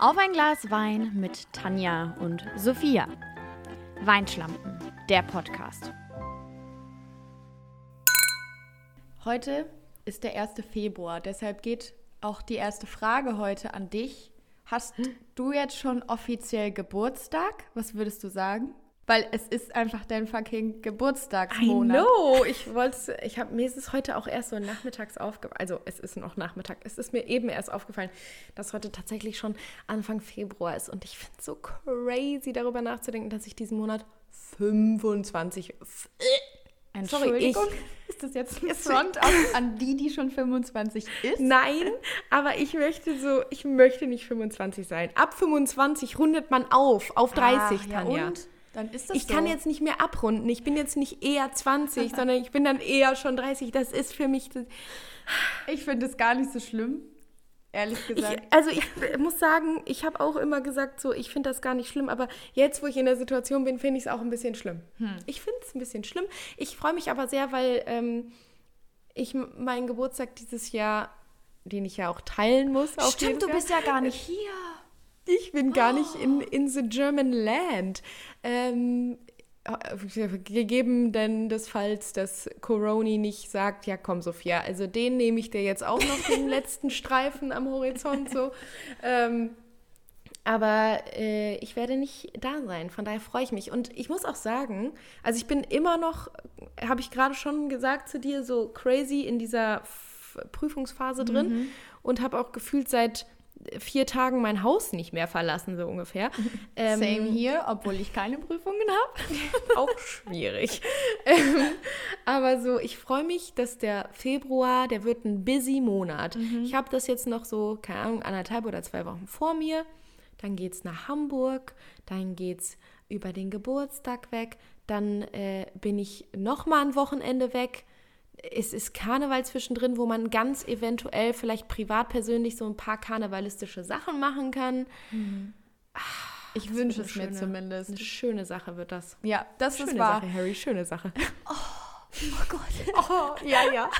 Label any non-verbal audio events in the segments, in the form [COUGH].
Auf ein Glas Wein mit Tanja und Sophia. Weinschlampen, der Podcast. Heute ist der 1. Februar, deshalb geht auch die erste Frage heute an dich. Hast du jetzt schon offiziell Geburtstag? Was würdest du sagen? Weil es ist einfach dein fucking Geburtstagsmonat. I know. [LAUGHS] Ich wollte, ich habe mir ist es heute auch erst so nachmittags aufgefallen. Also es ist noch Nachmittag. Es ist mir eben erst aufgefallen, dass heute tatsächlich schon Anfang Februar ist. Und ich finde es so crazy, darüber nachzudenken, dass ich diesen Monat 25. Entschuldigung, Sorry, ich, ist das jetzt ein Front an, an die, die schon 25 ist? Nein, aber ich möchte so, ich möchte nicht 25 sein. Ab 25 rundet man auf, auf 30, Ach, Tanja. Ja und? Dann ist das ich so. kann jetzt nicht mehr abrunden. Ich bin jetzt nicht eher 20, [LAUGHS] sondern ich bin dann eher schon 30. Das ist für mich. Ich finde es gar nicht so schlimm. Ehrlich gesagt. Ich, also ich muss sagen, ich habe auch immer gesagt, so ich finde das gar nicht schlimm, aber jetzt, wo ich in der Situation bin, finde ich es auch ein bisschen schlimm. Hm. Ich finde es ein bisschen schlimm. Ich freue mich aber sehr, weil ähm, ich meinen Geburtstag dieses Jahr, den ich ja auch teilen muss. Stimmt, du bist ja gar nicht hier. Ich bin gar nicht in, in the German land. Ähm, gegeben denn des Falls, dass Coroni nicht sagt, ja komm Sophia, also den nehme ich dir jetzt auch noch den [LAUGHS] letzten Streifen am Horizont so. Ähm, aber äh, ich werde nicht da sein, von daher freue ich mich. Und ich muss auch sagen, also ich bin immer noch, habe ich gerade schon gesagt zu dir, so crazy in dieser Prüfungsphase drin mhm. und habe auch gefühlt seit vier Tagen mein Haus nicht mehr verlassen, so ungefähr. [LAUGHS] Ähm, Same hier, obwohl ich keine Prüfungen habe. [LAUGHS] auch schwierig. ähm, aber so, ich freue mich, dass der Februar, der wird ein busy Monat. Mhm. Ich habe das jetzt noch so, keine Ahnung, anderthalb oder zwei Wochen vor mir. Dann geht es nach Hamburg, dann geht es über den Geburtstag weg, dann äh, bin ich noch mal ein Wochenende weg es ist Karneval zwischendrin, wo man ganz eventuell vielleicht privat persönlich so ein paar karnevalistische Sachen machen kann. Mhm. Ach, ich wünsche es mir zumindest. Eine schöne Sache wird das. Ja, das schöne ist wahr. Sache, Harry, schöne Sache. Oh. Oh Gott. Oh, ja, ja.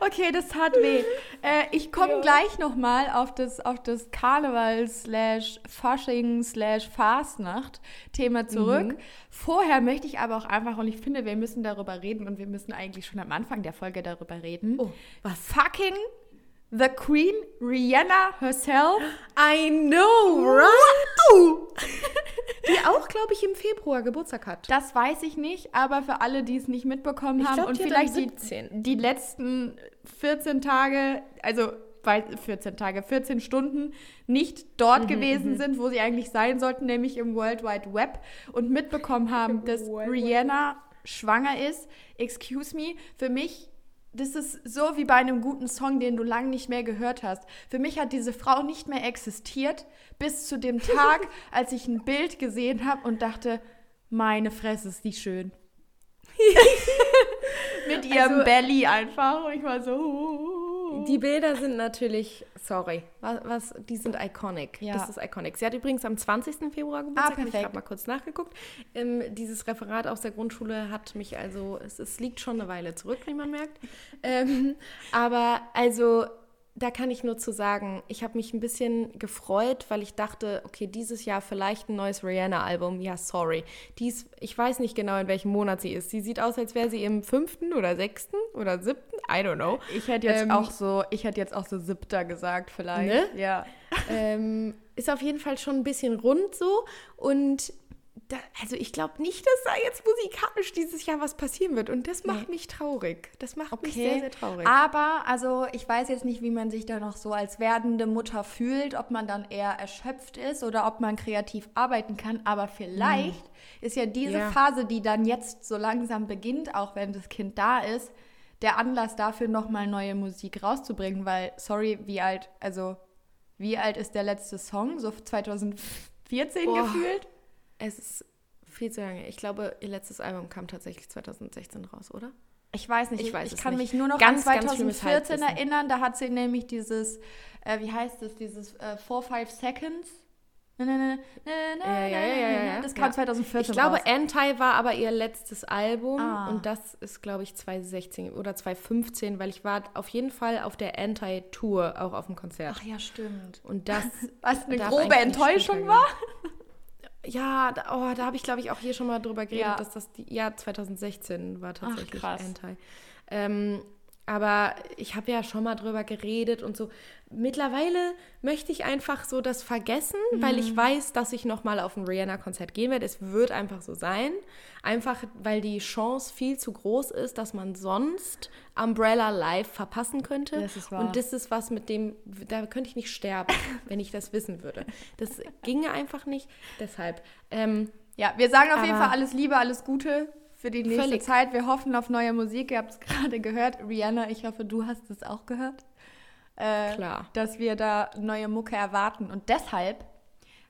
Okay, das tat weh. Äh, ich komme ja. gleich nochmal auf das, auf das Karneval slash Fasching slash Fastnacht Thema zurück. Mhm. Vorher möchte ich aber auch einfach, und ich finde, wir müssen darüber reden und wir müssen eigentlich schon am Anfang der Folge darüber reden. Oh, was? Fucking The Queen, Rihanna herself. I know, right? [LAUGHS] Die auch, glaube ich, im Februar Geburtstag hat. Das weiß ich nicht, aber für alle, die es nicht mitbekommen ich haben glaub, und vielleicht die, die letzten 14 Tage, also 14 Tage, 14 Stunden nicht dort mhm, gewesen mhm. sind, wo sie eigentlich sein sollten, nämlich im World Wide Web und mitbekommen haben, dass Rihanna schwanger ist. Excuse me, für mich das ist so wie bei einem guten Song, den du lange nicht mehr gehört hast. Für mich hat diese Frau nicht mehr existiert, bis zu dem Tag, [LAUGHS] als ich ein Bild gesehen habe und dachte, meine Fresse ist die schön. [LAUGHS] [LAUGHS] Mit ihrem also, Belly einfach. Und ich war so. Die Bilder sind natürlich, sorry, was, was die sind iconic. Ja. Das ist iconic. Sie hat übrigens am 20. Februar Geburtstag. Ah, perfekt. Ich habe mal kurz nachgeguckt. Ähm, dieses Referat aus der Grundschule hat mich also, es, es liegt schon eine Weile zurück, wie man merkt. ähm, aber also da kann ich nur zu sagen, ich habe mich ein bisschen gefreut, weil ich dachte, okay, dieses Jahr vielleicht ein neues Rihanna-Album. Ja, sorry. Dies, ich weiß nicht genau, in welchem Monat sie ist. Sie sieht aus, als wäre sie im fünften oder sechsten oder siebten. I don't know. Ich hätte jetzt ähm, auch so, ich hätte jetzt auch so siebter gesagt, vielleicht. Ne? Ja. [LAUGHS] ähm, ist auf jeden Fall schon ein bisschen rund so und da, also ich glaube nicht, dass da jetzt musikalisch dieses Jahr was passieren wird. Und das macht nee. mich traurig. Das macht okay. mich sehr, sehr traurig. Aber, also ich weiß jetzt nicht, wie man sich da noch so als werdende Mutter fühlt, ob man dann eher erschöpft ist oder ob man kreativ arbeiten kann. Aber vielleicht hm. ist ja diese ja. Phase, die dann jetzt so langsam beginnt, auch wenn das Kind da ist, der Anlass dafür, nochmal neue Musik rauszubringen. Weil, sorry, wie alt, also wie alt ist der letzte Song? So 2014 Boah. gefühlt? Es ist viel zu lange. Ich glaube, ihr letztes Album kam tatsächlich 2016 raus, oder? Ich weiß nicht. Ich, weiß ich kann nicht. mich nur noch ganz, an 2014 erinnern. Da hat sie nämlich dieses, äh, wie heißt das, dieses äh, 4-5 Seconds. Na, na, na, ja, ja, ja, Das kam ja. 2014 Ich glaube, raus. Anti war aber ihr letztes Album ah. und das ist, glaube ich, 2016 oder 2015, weil ich war auf jeden Fall auf der Anti-Tour, auch auf dem Konzert. Ach ja, stimmt. Und das... [LAUGHS] Was eine grobe Enttäuschung war? Ja, da, oh, da habe ich, glaube ich, auch hier schon mal drüber geredet, ja. dass das die, ja 2016 war tatsächlich Ach, Anti. Ähm, aber ich habe ja schon mal drüber geredet und so. Mittlerweile möchte ich einfach so das vergessen, mhm. weil ich weiß, dass ich noch mal auf ein Rihanna-Konzert gehen werde. Es wird einfach so sein. Einfach, weil die Chance viel zu groß ist, dass man sonst Umbrella Live verpassen könnte. Das ist wahr. Und das ist was, mit dem, da könnte ich nicht sterben, [LAUGHS] wenn ich das wissen würde. Das ginge einfach nicht. Deshalb. Ähm, ja, wir sagen auf jeden Fall alles Liebe, alles Gute für die nächste Völlig. Zeit. Wir hoffen auf neue Musik. Ihr habt es [LAUGHS] gerade gehört. Rihanna, ich hoffe, du hast es auch gehört. Äh, Klar. Dass wir da neue Mucke erwarten. Und deshalb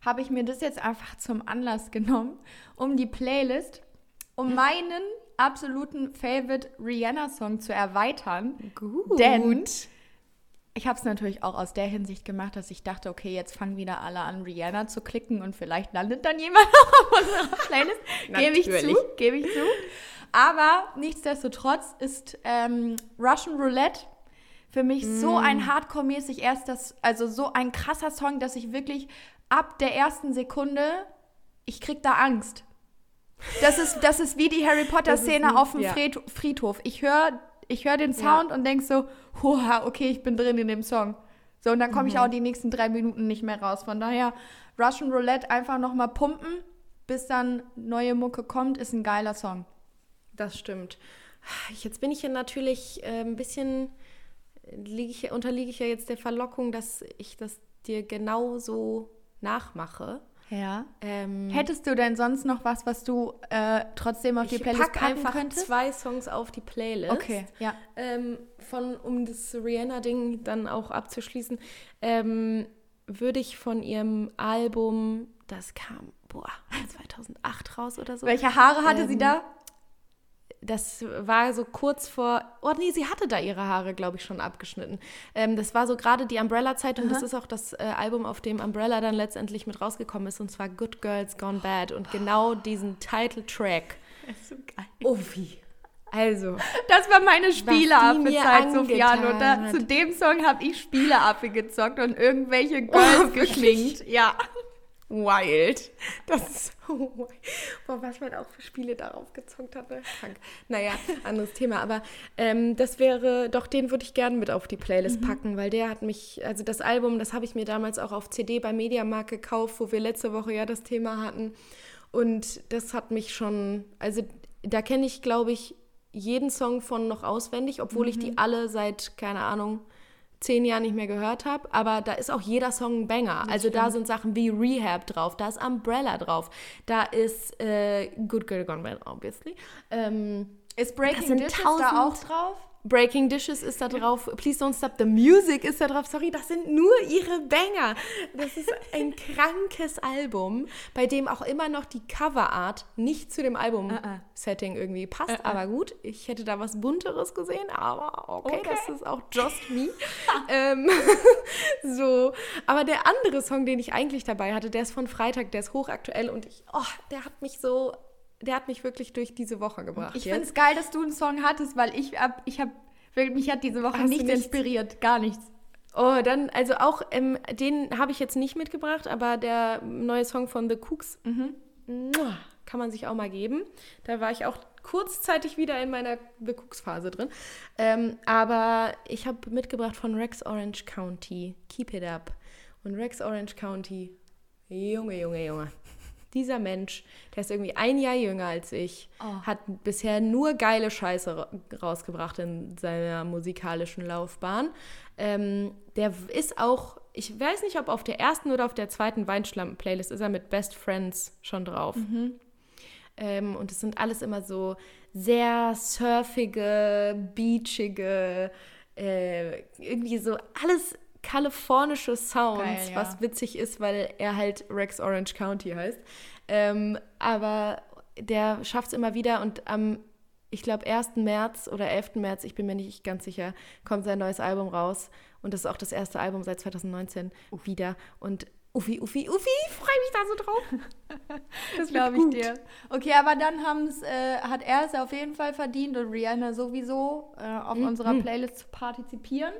habe ich mir das jetzt einfach zum Anlass genommen, um die Playlist, um meinen absoluten Favorite Rihanna-Song zu erweitern. Gut. Denn ich habe es natürlich auch aus der Hinsicht gemacht, dass ich dachte, okay, jetzt fangen wieder alle an, Rihanna zu klicken und vielleicht landet dann jemand [LAUGHS] auf unserer Playlist. gebe ich zu, gebe ich zu. Aber nichtsdestotrotz ist ähm, Russian Roulette für mich mm. so ein Hardcore-mäßig erst das, also so ein krasser Song, dass ich wirklich ab der ersten Sekunde, ich krieg da Angst. Das ist, das ist wie die Harry Potter-Szene auf dem ja. Friedhof. Ich höre ich höre den Sound ja. und denke so, Huha, okay, ich bin drin in dem Song. So, und dann komme mhm. ich auch die nächsten drei Minuten nicht mehr raus. Von daher, Russian Roulette einfach nochmal pumpen, bis dann neue Mucke kommt, ist ein geiler Song. Das stimmt. Jetzt bin ich ja natürlich äh, ein bisschen, ich, unterliege ich ja jetzt der Verlockung, dass ich das dir genauso nachmache. Ja. Ähm, Hättest du denn sonst noch was, was du äh, trotzdem auf die Playlist pack packen einfach könntest? zwei Songs auf die Playlist. Okay, ja. Ähm, von, um das Rihanna-Ding dann auch abzuschließen, ähm, würde ich von ihrem Album, das kam, boah, 2008 raus oder so. Welche Haare hatte sie ähm, da? Das war so kurz vor, oh nee, sie hatte da ihre Haare, glaube ich, schon abgeschnitten. Ähm, das war so gerade die Umbrella-Zeit und das ist auch das äh, Album, auf dem Umbrella dann letztendlich mit rausgekommen ist und zwar Good Girls Gone Bad und genau diesen Title-Track. So geil. Oh wie. Also. Das war meine Spieleaffe-Zeit, Sofian. Und da, zu dem Song habe ich Spieleaffe gezockt und irgendwelche oh, Girls oh, geschminkt. Ja wild. Das ist so wild. Boah, was man auch für Spiele darauf gezockt hatte. Krank. Naja, anderes Thema. Aber ähm, das wäre, doch, den würde ich gerne mit auf die Playlist mhm. packen, weil der hat mich, also das Album, das habe ich mir damals auch auf CD bei Mediamarkt gekauft, wo wir letzte Woche ja das Thema hatten. Und das hat mich schon, also da kenne ich, glaube ich, jeden Song von noch auswendig, obwohl mhm. ich die mhm. alle seit, keine Ahnung, zehn Jahren nicht mehr gehört habe, aber da ist auch jeder Song ein Banger. Das also stimmt. da sind Sachen wie Rehab drauf, da ist Umbrella drauf, da ist äh, Good Girl Gone Bad, obviously. Ähm, ist Breaking Dishes da auch drauf? Breaking Dishes ist da drauf, Please Don't Stop the Music ist da drauf. Sorry, das sind nur ihre Banger. Das ist ein [LAUGHS] krankes Album, bei dem auch immer noch die Coverart nicht zu dem Album-Setting uh -uh. irgendwie passt. Uh aber gut, ich hätte da was Bunteres gesehen, aber okay, okay. das ist auch just me. [LAUGHS] ähm, [LAUGHS] so, aber der andere Song, den ich eigentlich dabei hatte, der ist von Freitag, der ist hochaktuell und ich, oh, der hat mich so der hat mich wirklich durch diese Woche gebracht. Ich finde es geil, dass du einen Song hattest, weil ich hab, ich habe, mich hat diese Woche nichts inspiriert, gar nichts. Oh, dann, also auch, ähm, den habe ich jetzt nicht mitgebracht, aber der neue Song von The Cooks, mhm. kann man sich auch mal geben. Da war ich auch kurzzeitig wieder in meiner The Cooks-Phase drin. Ähm, aber ich habe mitgebracht von Rex Orange County, Keep It Up. Und Rex Orange County, Junge, Junge, Junge dieser Mensch, der ist irgendwie ein Jahr jünger als ich, oh. hat bisher nur geile Scheiße rausgebracht in seiner musikalischen Laufbahn. Ähm, der ist auch, ich weiß nicht, ob auf der ersten oder auf der zweiten Weinschlampen-Playlist ist er mit Best Friends schon drauf. Mhm. Ähm, und es sind alles immer so sehr surfige, beachige, äh, irgendwie so alles kalifornische Sounds, Geil, ja. was witzig ist, weil er halt Rex Orange County heißt. Ähm, aber der schafft es immer wieder und am, ich glaube, 1. März oder 11. März, ich bin mir nicht ganz sicher, kommt sein neues Album raus. Und das ist auch das erste Album seit 2019 uh. wieder. Und Uffi, Uffi, Uffi, freue mich da so drauf. [LAUGHS] das glaube ich dir. Okay, aber dann haben's, äh, hat er es auf jeden Fall verdient und Rihanna sowieso äh, auf mhm. unserer Playlist zu partizipieren.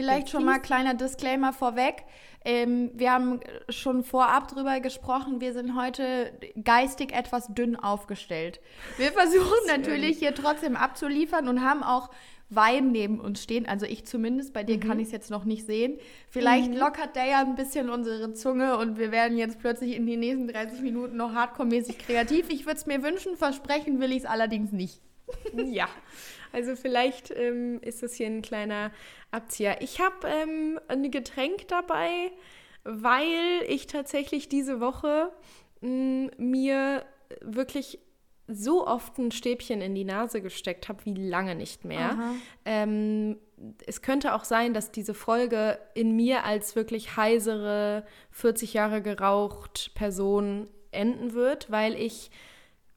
Vielleicht schon mal kleiner Disclaimer vorweg. Ähm, wir haben schon vorab drüber gesprochen, wir sind heute geistig etwas dünn aufgestellt. Wir versuchen [LAUGHS] natürlich hier trotzdem abzuliefern und haben auch Wein neben uns stehen. Also ich zumindest, bei dir mhm. kann ich es jetzt noch nicht sehen. Vielleicht mhm. lockert der ja ein bisschen unsere Zunge und wir werden jetzt plötzlich in den nächsten 30 Minuten noch hardcore-mäßig kreativ. Ich würde es mir wünschen, versprechen will ich es allerdings nicht. [LAUGHS] ja, also vielleicht ähm, ist das hier ein kleiner Abzieher. Ich habe ähm, ein Getränk dabei, weil ich tatsächlich diese Woche mh, mm, mir wirklich so oft ein Stäbchen in die Nase gesteckt habe wie lange nicht mehr. Ähm, es könnte auch sein, dass diese Folge in mir als wirklich heisere, 40 Jahre geraucht Person enden wird, weil ich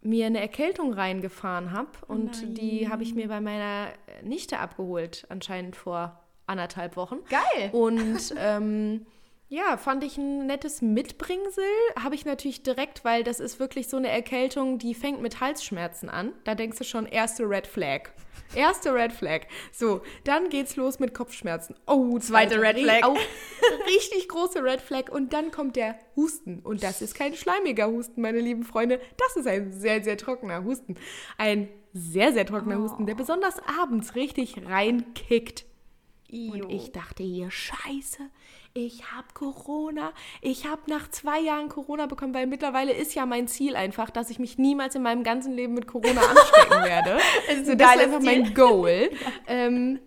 mir eine Erkältung reingefahren habe und Nein. die habe ich mir bei meiner Nichte abgeholt, anscheinend vor anderthalb Wochen. Geil! Und ähm, ja, fand ich ein nettes Mitbringsel. Habe ich natürlich direkt, weil das ist wirklich so eine Erkältung, die fängt mit Halsschmerzen an. Da denkst du schon, erste Red Flag. Erste Red Flag. So, dann geht's los mit Kopfschmerzen. Oh, zweite Red Flag. Auch richtig große Red Flag. Und dann kommt der Husten. Und das ist kein schleimiger Husten, meine lieben Freunde. Das ist ein sehr, sehr trockener Husten. Ein sehr, sehr trockener oh. Husten, der besonders abends richtig reinkickt. Und ich dachte hier, scheiße, ich habe Corona. Ich habe nach zwei Jahren Corona bekommen, weil mittlerweile ist ja mein Ziel einfach, dass ich mich niemals in meinem ganzen Leben mit Corona [LAUGHS] anstecken werde. also [LAUGHS] das ist einfach mein Goal. [LAUGHS] ähm,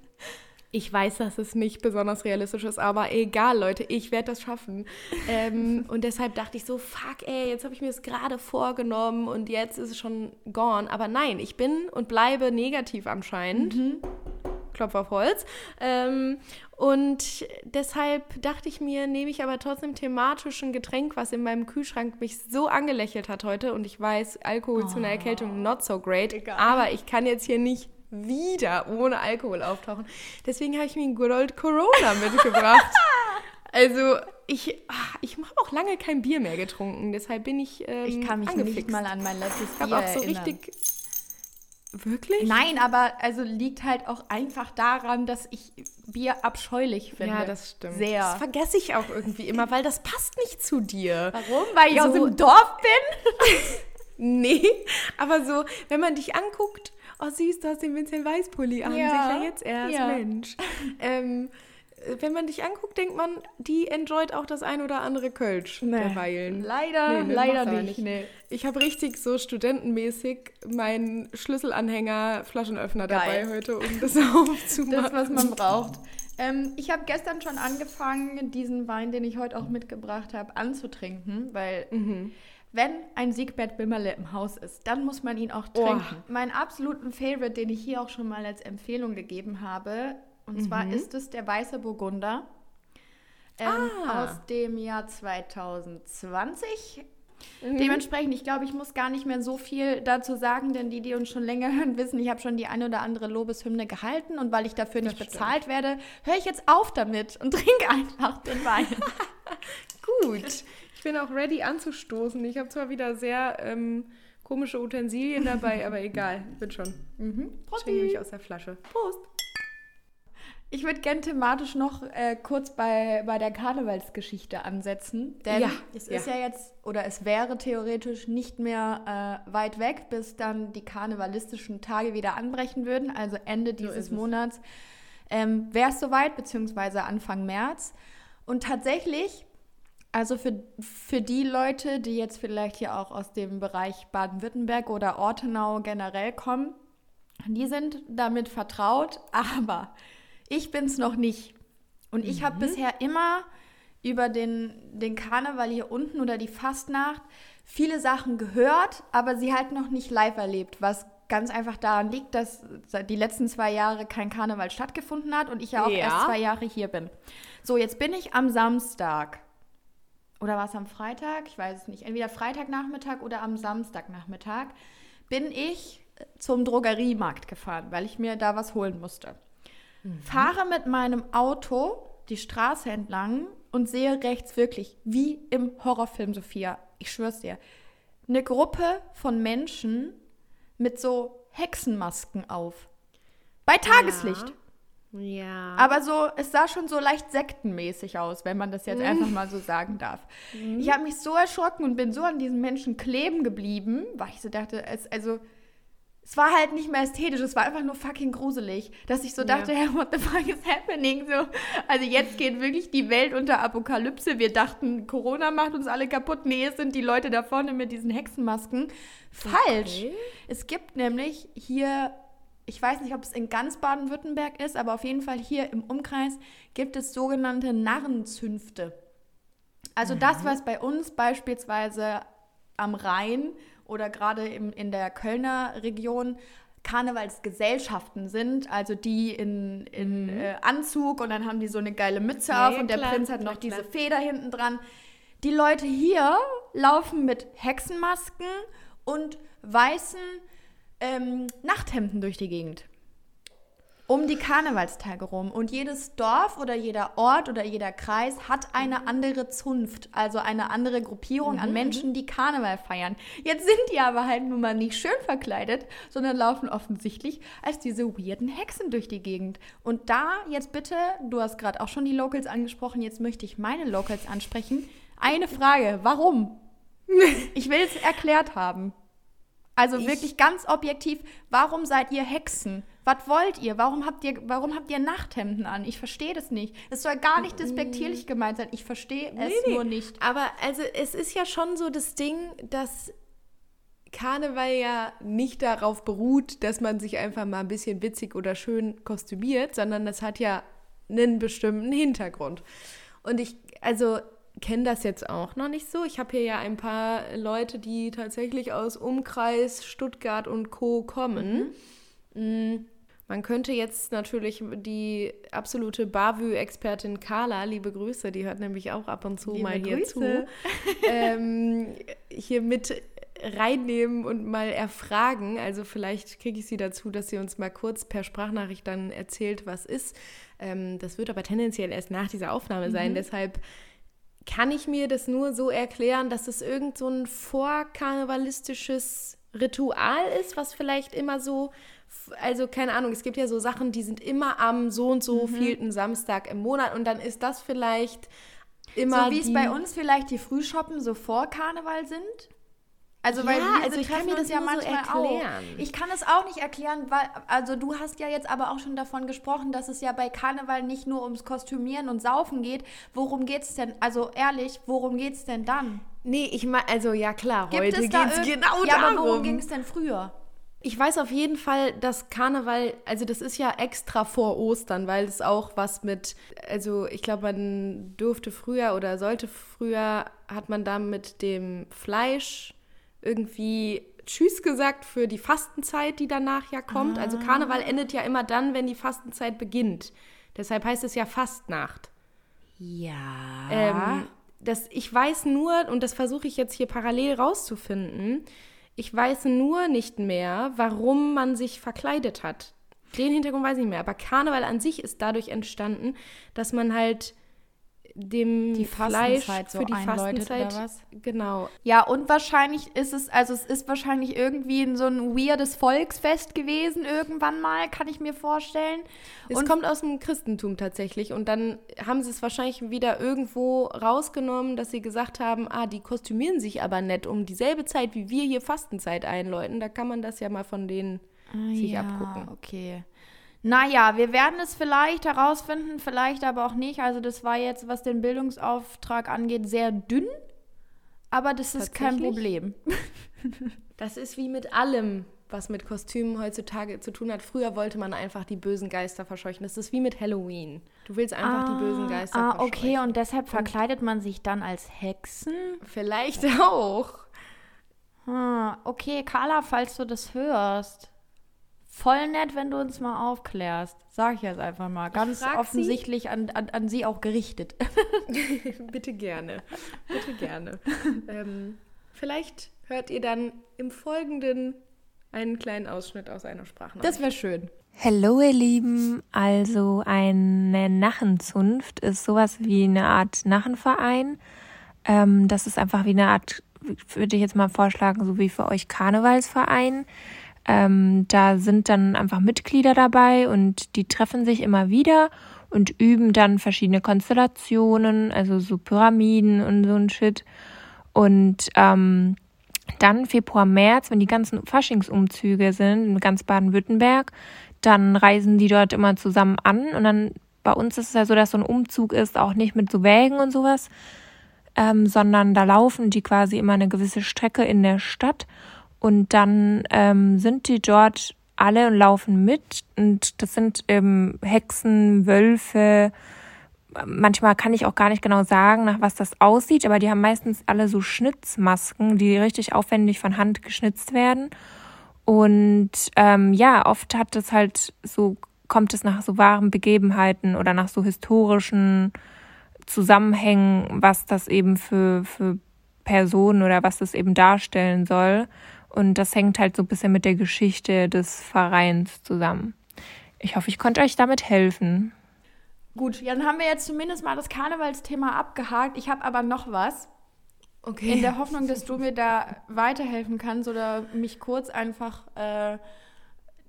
ich weiß, dass es nicht besonders realistisch ist, aber egal, Leute, ich werde das schaffen. Ähm, und deshalb dachte ich so, fuck, ey, jetzt habe ich mir das gerade vorgenommen und jetzt ist es schon gone. Aber nein, ich bin und bleibe negativ anscheinend. Mhm. Klopf auf Holz. Ähm, und deshalb dachte ich mir, nehme ich aber trotzdem thematisch ein Getränk, was in meinem Kühlschrank mich so angelächelt hat heute. Und ich weiß, Alkohol oh. zu einer Erkältung not so great. Egal. Aber ich kann jetzt hier nicht wieder ohne Alkohol auftauchen. Deswegen habe ich mir ein Good Old Corona [LAUGHS] mitgebracht. Also ich, ah, ich habe auch lange kein Bier mehr getrunken, deshalb bin ich ähm, Ich kann mich angefixt. nicht mal an mein letztes Bier Ich habe auch so erinnern. richtig Wirklich? Nein, aber also liegt halt auch einfach daran, dass ich Bier abscheulich finde. Ja, das stimmt. Sehr. Das vergesse ich auch irgendwie immer, weil das passt nicht zu dir. Warum? Weil ich so, aus dem Dorf bin? [LAUGHS] nee, aber so, wenn man dich anguckt, oh süß, du hast den Vincent Weißpulli an, ja. sicher jetzt erst, ja. Mensch. Ähm, wenn man dich anguckt, denkt man, die enjoyt auch das ein oder andere Kölsch nee. derweilen. Leider, nee, leider nicht. nicht. Nee. Ich habe richtig so studentenmäßig meinen Schlüsselanhänger Flaschenöffner Geil. dabei heute, um das [LAUGHS] aufzumachen. Das, was man braucht. Ähm, ich habe gestern schon angefangen, diesen Wein, den ich heute auch mitgebracht habe, anzutrinken, weil mhm. wenn ein Siegbert Bimmerle im Haus ist, dann muss man ihn auch trinken. Oh. Mein absoluten Favorite, den ich hier auch schon mal als Empfehlung gegeben habe, und mhm. zwar ist es der Weiße Burgunder ähm, ah. aus dem Jahr 2020. Mhm. Dementsprechend, ich glaube, ich muss gar nicht mehr so viel dazu sagen, denn die, die uns schon länger [LAUGHS] hören, wissen, ich habe schon die eine oder andere Lobeshymne gehalten und weil ich dafür nicht das bezahlt stimmt. werde, höre ich jetzt auf damit und [LAUGHS] trinke einfach den Wein. [LAUGHS] Gut. Ich bin auch ready anzustoßen. Ich habe zwar wieder sehr ähm, komische Utensilien dabei, aber egal, wird schon. Mhm. Prost. Ich mich aus der Flasche. Prost. Ich würde gerne thematisch noch äh, kurz bei, bei der Karnevalsgeschichte ansetzen. Denn ja, es ja. ist ja jetzt, oder es wäre theoretisch nicht mehr äh, weit weg, bis dann die karnevalistischen Tage wieder anbrechen würden. Also Ende dieses so Monats ähm, wäre es soweit, beziehungsweise Anfang März. Und tatsächlich, also für, für die Leute, die jetzt vielleicht hier auch aus dem Bereich Baden-Württemberg oder Ortenau generell kommen, die sind damit vertraut, [LAUGHS] aber ich bin es noch nicht. Und ich habe mhm. bisher immer über den, den Karneval hier unten oder die Fastnacht viele Sachen gehört, aber sie halt noch nicht live erlebt, was ganz einfach daran liegt, dass die letzten zwei Jahre kein Karneval stattgefunden hat und ich ja auch ja. erst zwei Jahre hier bin. So, jetzt bin ich am Samstag. Oder war es am Freitag? Ich weiß es nicht. Entweder Freitagnachmittag oder am Samstagnachmittag bin ich zum Drogeriemarkt gefahren, weil ich mir da was holen musste. Mhm. Fahre mit meinem Auto die Straße entlang und sehe rechts wirklich, wie im Horrorfilm, Sophia, ich schwör's dir, eine Gruppe von Menschen mit so Hexenmasken auf. Bei Tageslicht. Ja. ja. Aber so, es sah schon so leicht sektenmäßig aus, wenn man das jetzt mhm. einfach mal so sagen darf. Mhm. Ich habe mich so erschrocken und bin so an diesen Menschen kleben geblieben, weil ich so dachte, es, also es war halt nicht mehr ästhetisch, es war einfach nur fucking gruselig, dass ich so dachte, [LAUGHS] ja. hey, what the fuck is happening? So, also jetzt geht wirklich die Welt unter Apokalypse. Wir dachten, Corona macht uns alle kaputt. Nee, es sind die Leute da vorne mit diesen Hexenmasken. Falsch. Okay. Es gibt nämlich hier, ich weiß nicht, ob es in ganz Baden-Württemberg ist, aber auf jeden Fall hier im Umkreis gibt es sogenannte Narrenzünfte. Also mhm. das, was bei uns beispielsweise am Rhein oder gerade in der Kölner Region Karnevalsgesellschaften sind, also die in, in mhm. äh, Anzug und dann haben die so eine geile Mütze nee, auf und der klar, Prinz hat noch diese Feder hinten dran. Die Leute hier laufen mit Hexenmasken und weißen ähm, Nachthemden durch die Gegend um die Karnevalstage rum. Und jedes Dorf oder jeder Ort oder jeder Kreis hat eine mhm. andere Zunft, also eine andere Gruppierung mhm. an Menschen, die Karneval feiern. Jetzt sind die aber halt nun mal nicht schön verkleidet, sondern laufen offensichtlich als diese weirden Hexen durch die Gegend. Und da jetzt bitte, du hast gerade auch schon die Locals angesprochen, jetzt möchte ich meine Locals ansprechen. Eine Frage, warum? [LAUGHS] Ich will es erklärt haben. Also ich wirklich ganz objektiv, warum seid ihr Hexen? Was wollt ihr? Warum habt ihr, warum habt ihr Nachthemden an? Ich verstehe das nicht. Es soll gar nicht despektierlich mm. gemeint sein. Ich verstehe nee, es nee. nur nicht. Aber also es ist ja schon so das Ding, dass Karneval ja nicht darauf beruht, dass man sich einfach mal ein bisschen witzig oder schön kostümiert, sondern das hat ja einen bestimmten Hintergrund. Und ich, also kenne das jetzt auch noch nicht so. Ich habe hier ja ein paar Leute, die tatsächlich aus Umkreis Stuttgart und Co. kommen. Mhm. Man könnte jetzt natürlich die absolute Bavü-Expertin Carla, liebe Grüße, die hört nämlich auch ab und zu liebe mal hier Grüße. zu, ähm, hier mit reinnehmen und mal erfragen. Also vielleicht kriege ich sie dazu, dass sie uns mal kurz per Sprachnachricht dann erzählt, was ist. Ähm, das wird aber tendenziell erst nach dieser Aufnahme sein. Mhm. Deshalb kann ich mir das nur so erklären, dass es irgend so ein vorkarnevalistisches Ritual ist, was vielleicht immer so, also keine Ahnung, es gibt ja so Sachen, die sind immer am so und so mhm. vielten Samstag im Monat und dann ist das vielleicht immer. So wie es bei uns vielleicht die Frühshoppen so vor Karneval sind? Also weil ja, also ich kann mir das ja manchmal so erklären. Auch. Ich kann es auch nicht erklären, weil also du hast ja jetzt aber auch schon davon gesprochen, dass es ja bei Karneval nicht nur ums Kostümieren und Saufen geht. Worum geht's denn? Also ehrlich, worum geht's denn dann? Nee, ich meine, also ja klar, Gibt heute geht's genau ja, darum. Aber worum ging es denn früher? Ich weiß auf jeden Fall, dass Karneval, also das ist ja extra vor Ostern, weil es auch was mit, also ich glaube, man durfte früher oder sollte früher, hat man da mit dem Fleisch irgendwie Tschüss gesagt für die Fastenzeit, die danach ja kommt. Ah. Also Karneval endet ja immer dann, wenn die Fastenzeit beginnt. Deshalb heißt es ja Fastnacht. Ja. Ähm, das, ich weiß nur, und das versuche ich jetzt hier parallel rauszufinden, ich weiß nur nicht mehr, warum man sich verkleidet hat. Den Hintergrund weiß ich nicht mehr. Aber Karneval an sich ist dadurch entstanden, dass man halt dem die Fleisch so für die Fastenzeit. Oder was? Genau. Ja, und wahrscheinlich ist es, also es ist wahrscheinlich irgendwie so ein weirdes Volksfest gewesen irgendwann mal, kann ich mir vorstellen. Es und kommt aus dem Christentum tatsächlich und dann haben sie es wahrscheinlich wieder irgendwo rausgenommen, dass sie gesagt haben, ah, die kostümieren sich aber nett um dieselbe Zeit, wie wir hier Fastenzeit einläuten. Da kann man das ja mal von denen ah, sich ja, abgucken. Okay. Naja, wir werden es vielleicht herausfinden, vielleicht aber auch nicht. Also das war jetzt, was den Bildungsauftrag angeht, sehr dünn. Aber das ist kein Problem. [LAUGHS] das ist wie mit allem, was mit Kostümen heutzutage zu tun hat. Früher wollte man einfach die bösen Geister verscheuchen. Das ist wie mit Halloween. Du willst einfach ah, die bösen Geister ah, verscheuchen. Ah, okay, und deshalb verkleidet man sich dann als Hexen? Vielleicht [LAUGHS] auch. Hm, okay, Carla, falls du das hörst voll nett, wenn du uns mal aufklärst. Sag ich jetzt einfach mal. Ganz offensichtlich sie. An, an, an sie auch gerichtet. [LAUGHS] [LAUGHS] Bitte gerne. Bitte gerne. ähm, vielleicht hört ihr dann im Folgenden einen kleinen Ausschnitt aus einer Sprache. Das wäre schön. Hallo ihr Lieben, also eine Nachenzunft ist sowas wie eine Art Nachenverein. Ähm, das ist einfach wie eine Art, würde ich jetzt mal vorschlagen, so wie für euch Karnevalsverein. Ähm, da sind dann einfach Mitglieder dabei und die treffen sich immer wieder und üben dann verschiedene Konstellationen, also so Pyramiden und so ein Shit. Und ähm, dann Februar, März, wenn die ganzen Faschingsumzüge sind in ganz Baden-Württemberg, dann reisen die dort immer zusammen an und dann bei uns ist es ja so, dass so ein Umzug ist, auch nicht mit so Wägen und sowas, ähm, sondern da laufen die quasi immer eine gewisse Strecke in der Stadt und dann ähm, sind die dort alle und laufen mit und das sind ähm, Hexen, Wölfe, manchmal kann ich auch gar nicht genau sagen, nach was das aussieht, aber die haben meistens alle so Schnitzmasken, die richtig aufwendig von Hand geschnitzt werden. Und ähm, ja, oft hat es halt so, kommt es nach so wahren Begebenheiten oder nach so historischen Zusammenhängen, was das eben für, für Personen oder was das eben darstellen soll. Und das hängt halt so ein bisschen mit der Geschichte des Vereins zusammen. Ich hoffe, ich konnte euch damit helfen. Gut, dann haben wir jetzt zumindest mal das Karnevalsthema abgehakt. Ich habe aber noch was. Okay. In der Hoffnung, dass du mir da weiterhelfen kannst oder mich kurz einfach äh,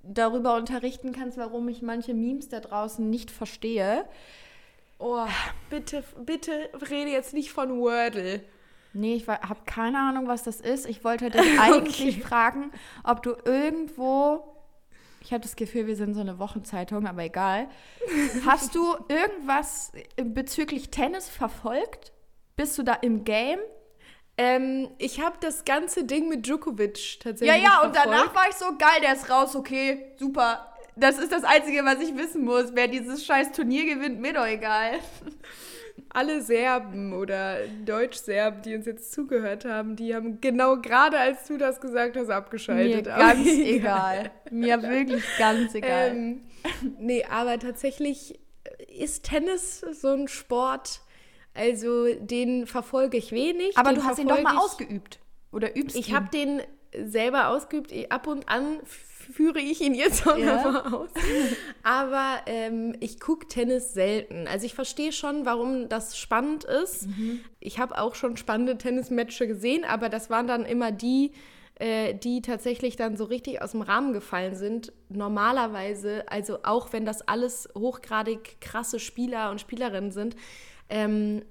darüber unterrichten kannst, warum ich manche Memes da draußen nicht verstehe. Oh, bitte, bitte rede jetzt nicht von Wordle. Nee, ich habe keine Ahnung, was das ist. Ich wollte [LAUGHS] dich eigentlich okay. fragen, ob du irgendwo, ich habe das Gefühl, wir sind so eine Wochenzeitung, aber egal. [LAUGHS] Hast du irgendwas bezüglich Tennis verfolgt? Bist du da im Game? Ähm, ich habe das ganze Ding mit Djokovic tatsächlich. Ja, ja, und danach war ich so geil, der ist raus, okay, super. Das ist das Einzige, was ich wissen muss. Wer dieses scheiß Turnier gewinnt, mir doch egal. [LAUGHS] Alle Serben oder Deutsch-Serben, die uns jetzt zugehört haben, die haben genau gerade, als du das gesagt hast, abgeschaltet. Mir ganz [LAUGHS] egal. Mir wirklich ganz egal. Ähm, nee, aber tatsächlich ist Tennis so ein Sport, also den verfolge ich wenig. Aber du hast ihn doch mal ausgeübt. Oder übst Ich habe den selber ausgeübt. Ab und an führe ich ihn jetzt auch ja. noch aus. Aber ähm, ich gucke Tennis selten. Also ich verstehe schon, warum das spannend ist. Mhm. Ich habe auch schon spannende Tennismatches gesehen, aber das waren dann immer die, äh, die tatsächlich dann so richtig aus dem Rahmen gefallen sind. Normalerweise, also auch wenn das alles hochgradig krasse Spieler und Spielerinnen sind, ähm,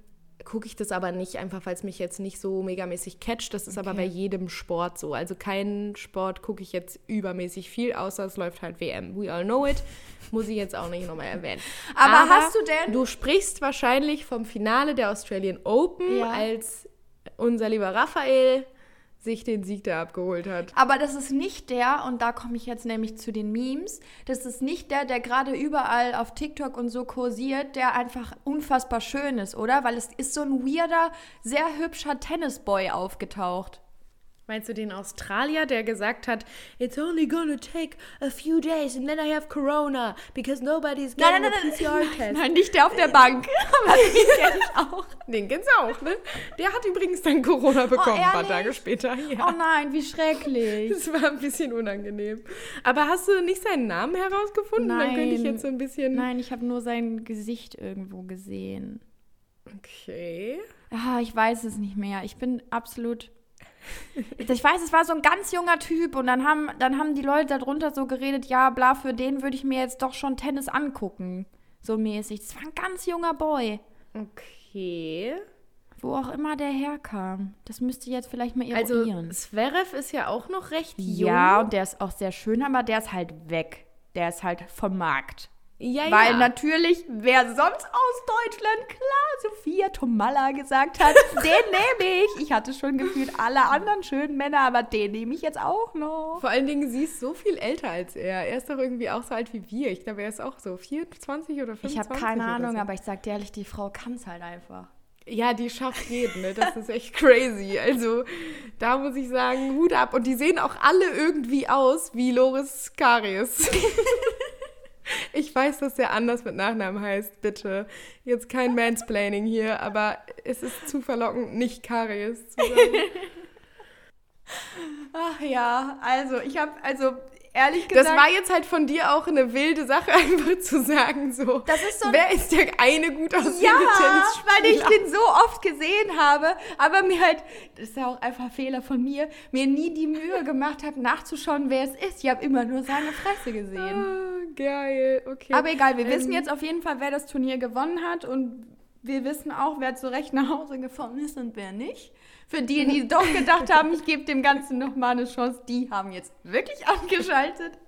gucke ich das aber nicht, einfach weil es mich jetzt nicht so megamäßig catcht. Das ist okay. aber bei jedem Sport so. Also keinen Sport gucke ich jetzt übermäßig viel, außer es läuft halt WM. We all know it. Muss ich jetzt auch nicht nochmal erwähnen. Aber, aber, hast du denn. Du sprichst wahrscheinlich vom Finale der Australian Open, ja. als unser lieber Raphael sich den Sieg da abgeholt hat. Aber das ist nicht der, und da komme ich jetzt nämlich zu den Memes, das ist nicht der, der gerade überall auf TikTok und so kursiert, der einfach unfassbar schön ist, oder? Weil es ist so ein weirder, sehr hübscher Tennisboy aufgetaucht. Meinst du den Australier, der gesagt hat, it's only gonna take a few days and then I have Corona because nobody's getting nein, nein, a PCR-Test. Nein, nein, nicht der auf der Bank. [LAUGHS] Aber den [LAUGHS] kenn ich auch. Den kennst du auch, ne? Der hat übrigens dann Corona oh, bekommen, oh, ein paar Tage später. Ja. Oh nein, wie schrecklich. Das war ein bisschen unangenehm. Aber hast du nicht seinen Namen herausgefunden? Nein. Dann könnte ich jetzt so ein bisschen... Nein, ich habe nur sein Gesicht irgendwo gesehen. Okay. Ah, ich weiß es nicht mehr. Ich bin absolut [LAUGHS] ich weiß, es war so ein ganz junger Typ und dann haben, dann haben die Leute darunter so geredet, ja, bla, für den würde ich mir jetzt doch schon Tennis angucken. So mäßig. Das war ein ganz junger Boy. Okay. Wo auch immer der herkam. Das müsste jetzt vielleicht mal also, eruieren. Also, Zverev ist ja auch noch recht jung. Ja, und der ist auch sehr schön, aber der ist halt weg. Der ist halt vom Markt. Ja, Weil ja. natürlich, wer sonst aus Deutschland, klar, Sophia Tomalla gesagt hat, [LAUGHS] den nehme ich. Ich hatte schon gefühlt alle anderen schönen Männer, aber den nehme ich jetzt auch noch. Vor allen Dingen, sie ist so viel älter als er. Er ist doch irgendwie auch so alt wie wir. Ich glaube, er ist auch so 24 oder 25. Ich habe keine Ahnung, so. aber ich sag dir ehrlich, die Frau kann es halt einfach. Ja, die schafft jeden, ne? Das ist echt crazy. Also, da muss ich sagen, Hut ab. Und die sehen auch alle irgendwie aus wie Loris Karies. [LAUGHS] Ich weiß, dass der anders mit Nachnamen heißt, bitte. Jetzt kein Mansplaining hier, aber es ist zu verlockend, nicht Karies zu sagen. [LAUGHS] Ach ja, also ich habe, also ehrlich gesagt. Das war jetzt halt von dir auch eine wilde Sache, [LAUGHS] einfach zu sagen, so. Das ist so. Wer ist der eine gut aussehende ja, weil ich den so oft gesehen habe, aber mir halt, das ist ja auch einfach Fehler von mir, mir nie die Mühe gemacht habe, nachzuschauen, wer es ist. Ich habe immer nur seine Fresse gesehen. Ah, geil, okay. Aber egal, wir ähm, wissen jetzt auf jeden Fall, wer das Turnier gewonnen hat und wir wissen auch, wer zurecht nach Hause gefahren ist und wer nicht. Für die, die doch gedacht haben, ich gebe dem Ganzen nochmal eine Chance, die haben jetzt wirklich [LAUGHS] angeschaltet.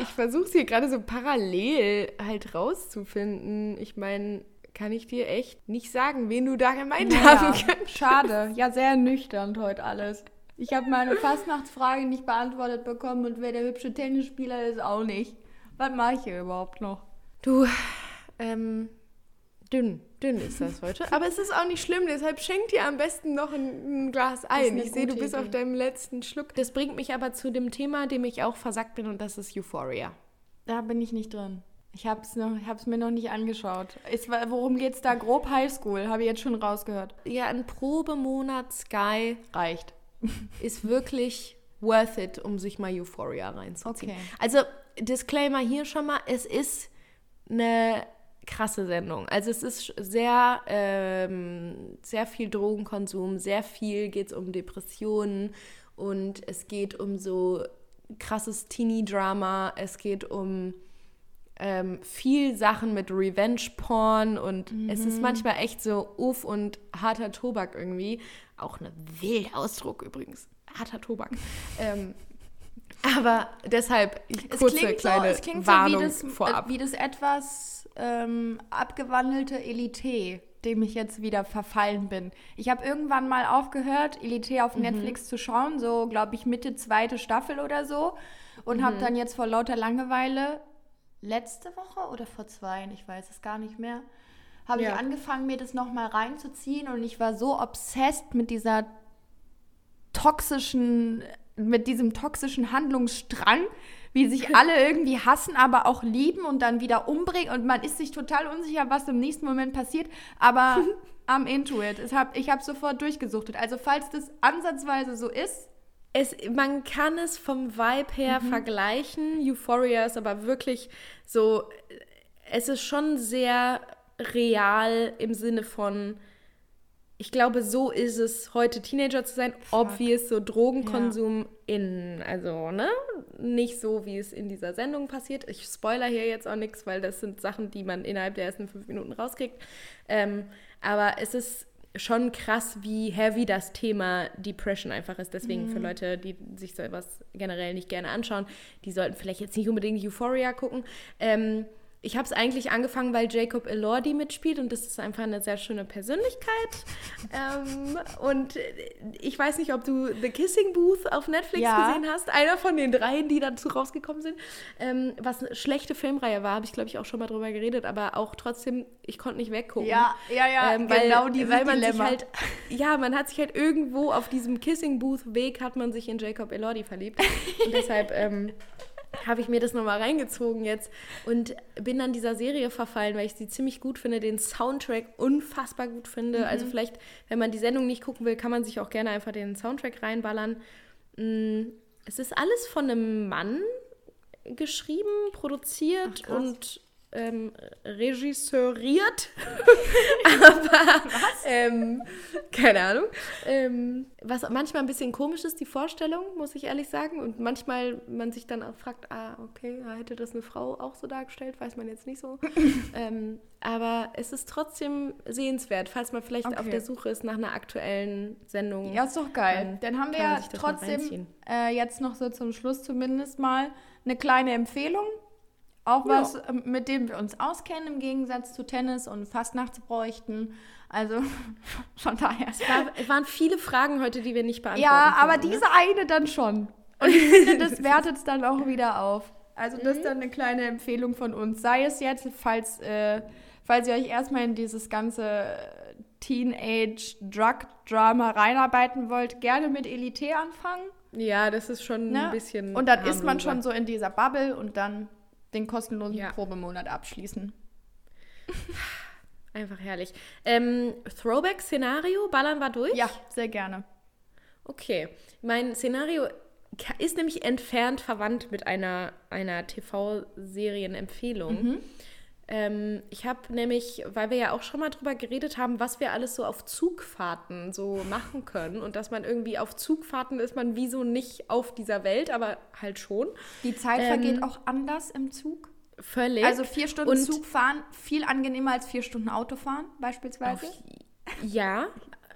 Ich versuche es hier gerade so parallel halt rauszufinden. Ich meine, kann ich dir echt nicht sagen, wen du da gemeint ja, haben kannst. Schade. Ja, sehr nüchtern heute alles. Ich habe meine Fastnachtsfrage nicht beantwortet bekommen und wer der hübsche Tennisspieler ist, auch nicht. Was mache ich hier überhaupt noch? Du, ähm, dünn. Dünn ist das heute. Aber es ist auch nicht schlimm, deshalb schenk dir am besten noch ein, ein Glas ein. Ich sehe, du bist Idee. auf deinem letzten Schluck. Das bringt mich aber zu dem Thema, dem ich auch versagt bin, und das ist Euphoria. Da bin ich nicht drin. Ich habe es mir noch nicht angeschaut. Ist, worum geht es da? Grob Highschool, habe ich jetzt schon rausgehört. Ja, ein Probemonat Sky reicht. [LAUGHS] ist wirklich worth it, um sich mal Euphoria reinzuziehen. Okay. Also, Disclaimer hier schon mal, es ist eine krasse Sendung. Also es ist sehr, ähm, sehr viel Drogenkonsum, sehr viel geht es um Depressionen und es geht um so krasses Teenie-Drama, es geht um ähm, viel Sachen mit Revenge-Porn und mhm. es ist mhm. manchmal echt so uff und harter Tobak irgendwie. Auch ein wilder Ausdruck übrigens. Harter Tobak. [LAUGHS] ähm, aber deshalb kurze es klingt kleine so, es klingt Warnung so wie das, vorab. wie das etwas ähm, abgewandelte Elite, dem ich jetzt wieder verfallen bin. Ich habe irgendwann mal aufgehört, Elite auf mhm. Netflix zu schauen, so glaube ich Mitte zweite Staffel oder so. Und mhm. habe dann jetzt vor lauter Langeweile letzte Woche oder vor zwei, ich weiß es gar nicht mehr, habe ja. ich angefangen, mir das nochmal reinzuziehen und ich war so obsessed mit dieser toxischen, mit diesem toxischen Handlungsstrang, wie sich alle irgendwie hassen, aber auch lieben und dann wieder umbringen und man ist sich total unsicher, was im nächsten Moment passiert, aber [LAUGHS] I'm into it. Ich habe ich hab sofort durchgesuchtet. Also falls das ansatzweise so ist, es, man kann es vom Vibe her mhm. vergleichen. Euphoria ist aber wirklich so, es ist schon sehr real im Sinne von, ich glaube, so ist es, heute Teenager zu sein. Fuck. Obvious, so Drogenkonsum ja. in, also, ne? Nicht so, wie es in dieser Sendung passiert. Ich spoiler hier jetzt auch nichts, weil das sind Sachen, die man innerhalb der ersten fünf Minuten rauskriegt. Ähm, aber es ist schon krass, wie heavy das Thema Depression einfach ist. Deswegen mhm. für Leute, die sich so etwas generell nicht gerne anschauen, die sollten vielleicht jetzt nicht unbedingt Euphoria gucken. Ähm, ich habe es eigentlich angefangen, weil Jacob Elordi mitspielt und das ist einfach eine sehr schöne Persönlichkeit. [LAUGHS] ähm, und ich weiß nicht, ob du The Kissing Booth auf Netflix ja. gesehen hast. Einer von den dreien, die dazu rausgekommen sind. Ähm, was eine schlechte Filmreihe war, habe ich glaube ich auch schon mal drüber geredet, aber auch trotzdem, ich konnte nicht weggucken. Ja, ja, ja, ähm, weil, genau die weil man sich halt, ja, man hat sich halt irgendwo auf diesem Kissing Booth Weg hat man sich in Jacob Elordi verliebt und deshalb ähm, [LAUGHS] habe ich mir das nochmal reingezogen jetzt und bin dann dieser Serie verfallen, weil ich sie ziemlich gut finde, den Soundtrack unfassbar gut finde. Also mhm. Also vielleicht, wenn man die Sendung nicht gucken will, kann man sich auch gerne einfach den Soundtrack reinballern. Mm, es ist alles von einem Mann geschrieben, produziert Ach, und ähm, regisseuriert. [LAUGHS] Aber was? Ähm, keine Ahnung. Ähm, was manchmal ein bisschen komisch ist, die Vorstellung, muss ich ehrlich sagen. Und manchmal man sich dann auch fragt, ah, okay, hätte das eine Frau auch so dargestellt, weiß man jetzt nicht so. [LAUGHS] Ähm, aber es ist trotzdem sehenswert, falls man vielleicht okay. auf der Suche ist nach einer aktuellen Sendung. Ja, ist doch geil. Dann, dann haben wir ja trotzdem äh, jetzt noch so zum Schluss zumindest mal eine kleine Empfehlung auch ja. was, ähm, mit dem wir uns auskennen, im Gegensatz zu Tennis und Fastnachtsbräuchten. Also [LAUGHS] von daher. Es, war, es, waren viele Fragen heute, die wir nicht beantworten Ja, aber konnten, ne? diese eine dann schon. Und [LAUGHS] ich finde, das wertet es dann auch wieder auf. Also das ist mhm. dann eine kleine Empfehlung von uns. Sei es jetzt, falls, äh, falls ihr euch erstmal in dieses ganze Teenage-Drug-Drama reinarbeiten wollt, gerne mit Elite anfangen. Ja, das ist schon ne? ein bisschen. Und dann ist man schon so in dieser Bubble und dann den kostenlosen ja. Probemonat abschließen. [LAUGHS] Einfach herrlich. Ähm, Throwback-Szenario, ballern wir durch? Ja, sehr gerne. Okay. Mein Szenario ist nämlich entfernt verwandt mit einer, einer TV-Serienempfehlung. Mhm. Ähm, ich habe nämlich, weil wir ja auch schon mal drüber geredet haben, was wir alles so auf Zugfahrten so machen können und dass man irgendwie auf Zugfahrten ist man wie so nicht auf dieser Welt, aber halt schon. Die Zeit ähm, vergeht auch anders im Zug. Völlig. Also vier Stunden und Zug fahren, viel angenehmer als vier Stunden Auto fahren, beispielsweise. Auf, ja,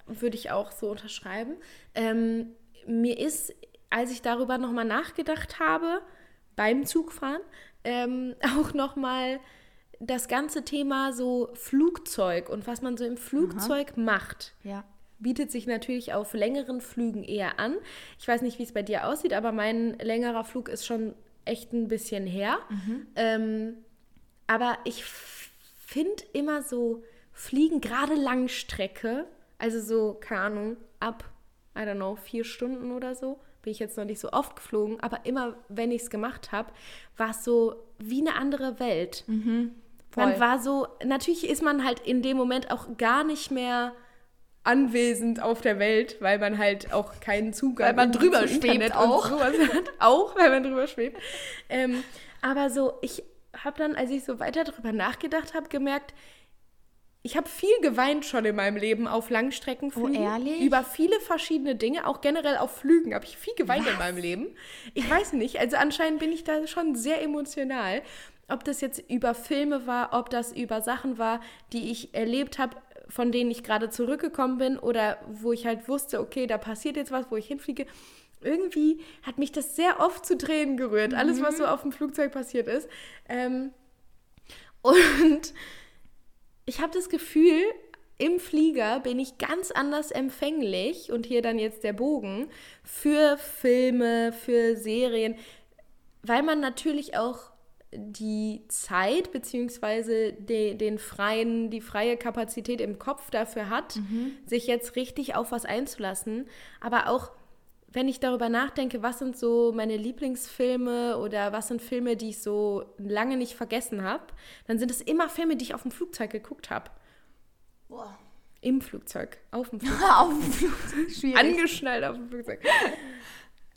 würde ich auch so unterschreiben. Ähm, mir ist, als ich darüber nochmal nachgedacht habe, beim Zugfahren, ähm, [LAUGHS] auch nochmal das ganze Thema so Flugzeug und was man so im Flugzeug Aha. macht. Ja. Bietet sich natürlich auf längeren Flügen eher an. Ich weiß nicht, wie es bei dir aussieht, aber mein längerer Flug ist schon echt ein bisschen her. Mhm. Ähm, aber ich finde immer so Fliegen, gerade Langstrecke, also so, keine Ahnung, ab, I don't know, vier Stunden oder so, bin ich jetzt noch nicht so oft geflogen, aber immer, wenn ich es gemacht habe, war es so wie eine andere Welt. Mhm. Man war so, natürlich ist man halt in dem Moment auch gar nicht mehr anwesend auf der Welt, weil man halt auch keinen Zugang weil man drüber schwebt auch. hat. [LAUGHS] auch, weil man drüber schwebt. Ähm, aber so, ich habe dann, als ich so weiter drüber nachgedacht habe, gemerkt, ich habe viel geweint schon in meinem Leben auf Langstreckenflügen. Oh, ehrlich? Über viele verschiedene Dinge, auch generell auf Flügen habe ich viel geweint Was? in meinem Leben. Ich weiß nicht, also anscheinend bin ich da schon sehr emotional. Ob das jetzt über Filme war, ob das über Sachen war, die ich erlebt habe, von denen ich gerade zurückgekommen bin oder wo ich halt wusste, okay, da passiert jetzt was, wo ich hinfliege. Irgendwie hat mich das sehr oft zu Tränen gerührt, mhm. alles, was so auf dem Flugzeug passiert ist. Ähm, und ich habe das Gefühl, im Flieger bin ich ganz anders empfänglich und hier dann jetzt der Bogen für Filme, für Serien, weil man natürlich auch die Zeit bzw. De, den freien, die freie Kapazität im Kopf dafür hat, mhm. sich jetzt richtig auf was einzulassen. Aber auch wenn ich darüber nachdenke, was sind so meine Lieblingsfilme oder was sind Filme, die ich so lange nicht vergessen habe, dann sind es immer Filme, die ich auf dem Flugzeug geguckt habe. Boah. Im Flugzeug, auf dem [LAUGHS] Flugzeug. auf dem Flugzeug, schwierig. Angeschnallt auf dem Flugzeug.